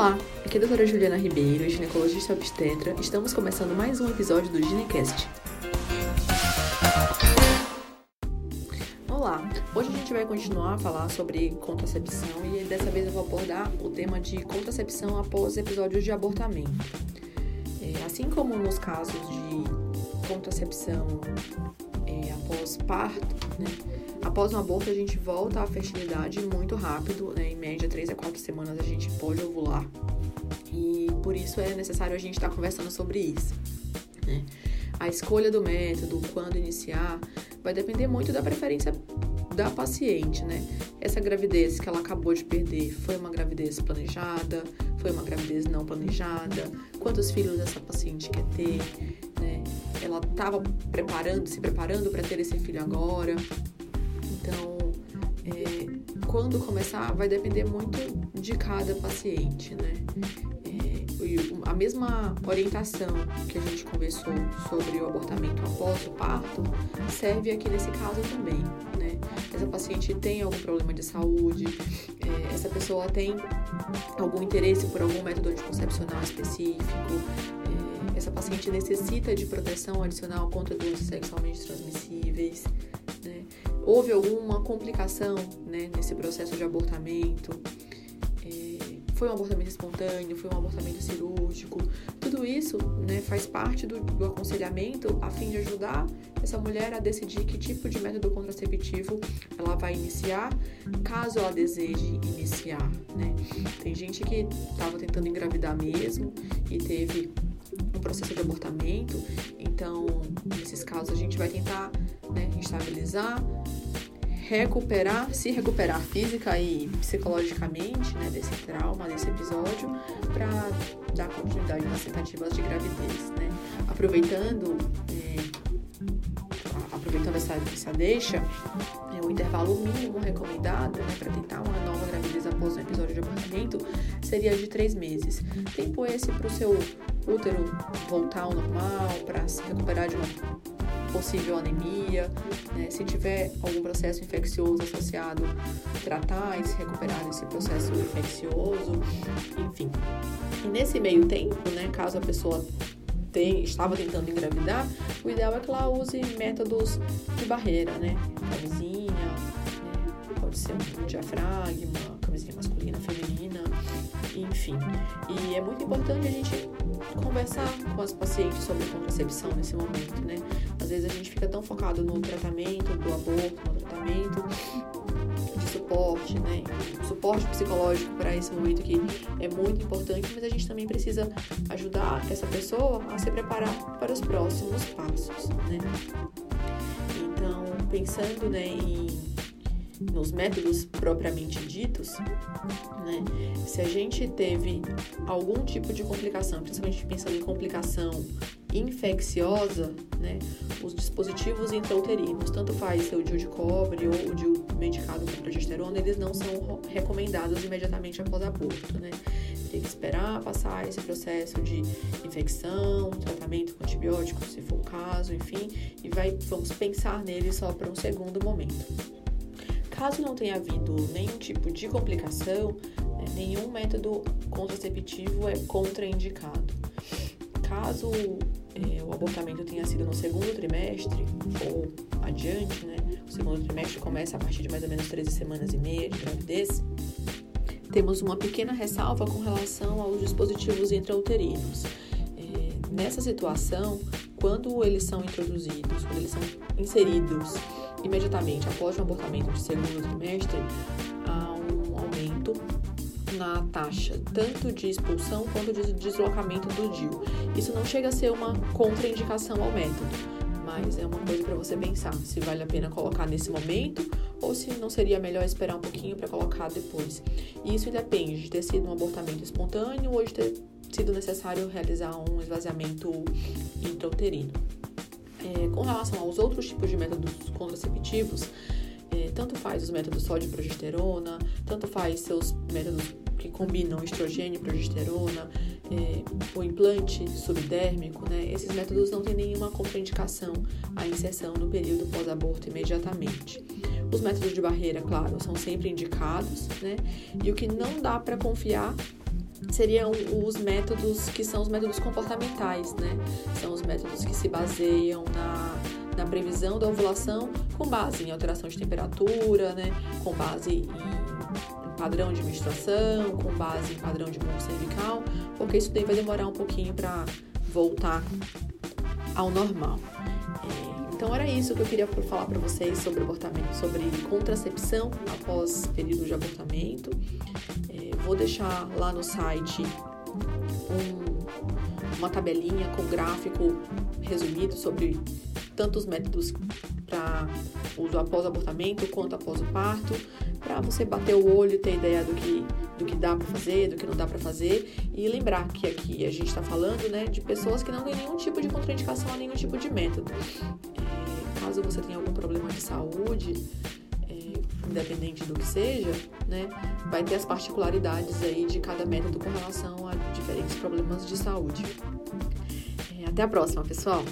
Olá, aqui é a doutora Juliana Ribeiro, ginecologista obstetra. Estamos começando mais um episódio do Ginecast. Olá, hoje a gente vai continuar a falar sobre contracepção e dessa vez eu vou abordar o tema de contracepção após episódios de abortamento. É, assim como nos casos de contracepção é, após parto, né? Após um aborto, a gente volta à fertilidade muito rápido, né? Em média, 3 a 4 semanas a gente pode ovular. E por isso é necessário a gente estar tá conversando sobre isso. Né? A escolha do método, quando iniciar, vai depender muito da preferência da paciente, né? Essa gravidez que ela acabou de perder foi uma gravidez planejada, foi uma gravidez não planejada, quantos filhos essa paciente quer ter, né? Ela estava preparando, se preparando para ter esse filho agora. Então, é, quando começar, vai depender muito de cada paciente, né? É, a mesma orientação que a gente conversou sobre o abortamento após o parto serve aqui nesse caso também, né? Essa paciente tem algum problema de saúde, é, essa pessoa tem algum interesse por algum método anticoncepcional específico, essa paciente necessita de proteção adicional contra doenças sexualmente transmissíveis, né? houve alguma complicação né, nesse processo de abortamento, é, foi um abortamento espontâneo, foi um abortamento cirúrgico, tudo isso né, faz parte do, do, aconselhamento a fim de ajudar essa mulher a decidir que tipo de método contraceptivo ela vai iniciar, caso ela deseje iniciar. Né? Tem gente que estava tentando engravidar mesmo e teve processo de abortamento, então nesses casos a gente vai tentar né, estabilizar recuperar, se recuperar física e psicologicamente né, desse trauma, desse episódio, para dar continuidade nas tentativas de gravidez. Né? Aproveitando, é, aproveitando essa, essa deixa, é, o intervalo mínimo recomendado né, para tentar uma nova gravidez após um episódio de abortamento seria de três meses. Tempo esse para o seu útero voltar ao normal, para se recuperar de uma possível anemia, né? se tiver algum processo infeccioso associado, tratar e se recuperar desse processo infeccioso, enfim. E nesse meio tempo, né, caso a pessoa tem, estava tentando engravidar, o ideal é que ela use métodos de barreira, né? Ser um diafragma, camisinha masculina, feminina, enfim. E é muito importante a gente conversar com as pacientes sobre contracepção nesse momento, né? Às vezes a gente fica tão focado no tratamento do aborto, no tratamento de suporte, né? Suporte psicológico para esse momento que é muito importante, mas a gente também precisa ajudar essa pessoa a se preparar para os próximos passos, né? Então, pensando né, em nos métodos propriamente ditos, né, se a gente teve algum tipo de complicação, principalmente pensando em complicação infecciosa, né, os dispositivos intrauterinos, tanto faz ser o DIU de cobre ou o DIU medicado com progesterona, eles não são recomendados imediatamente após aborto, né? Tem que esperar passar esse processo de infecção, tratamento com antibióticos, se for o caso, enfim, e vai, vamos pensar nele só para um segundo momento. Caso não tenha havido nenhum tipo de complicação, né, nenhum método contraceptivo é contraindicado. Caso é, o abortamento tenha sido no segundo trimestre ou adiante, né, o segundo trimestre começa a partir de mais ou menos 13 semanas e meia de gravidez, temos uma pequena ressalva com relação aos dispositivos intrauterinos. É, nessa situação, quando eles são introduzidos, quando eles são inseridos imediatamente após o abortamento de segundo trimestre, há um aumento na taxa tanto de expulsão quanto de deslocamento do DIU. Isso não chega a ser uma contraindicação ao método, mas é uma coisa para você pensar se vale a pena colocar nesse momento ou se não seria melhor esperar um pouquinho para colocar depois. E isso depende de ter sido um abortamento espontâneo ou de ter sido necessário realizar um esvaziamento intrauterino. É, com relação aos outros tipos de métodos contraceptivos, é, tanto faz os métodos só de progesterona, tanto faz seus métodos que combinam estrogênio e progesterona, é, o implante subdérmico, né? Esses métodos não têm nenhuma contraindicação à inserção no período pós-aborto imediatamente. Os métodos de barreira, claro, são sempre indicados, né? E o que não dá para confiar seriam os métodos que são os métodos comportamentais, né? São os métodos que se baseiam na, na previsão da ovulação com base em alteração de temperatura, né? Com base em, padrão de menstruação, com base em padrão de muco cervical, porque isso daí vai demorar um pouquinho para voltar ao normal. É, então era isso que eu queria falar para vocês sobre abortamento, sobre contracepção após período de abortamento. Vou deixar lá no site um, uma tabelinha com gráfico resumido sobre tantos métodos para uso após abortamento quanto após o parto, para você bater o olho ter ideia do que, do que dá para fazer, do que não dá para fazer e lembrar que aqui a gente está falando né, de pessoas que não têm nenhum tipo de contraindicação a nenhum tipo de método. É, caso você tenha algum problema de saúde, independente do que seja, né, vai ter as particularidades aí de cada método com relação a diferentes problemas de saúde. É, até a próxima, pessoal!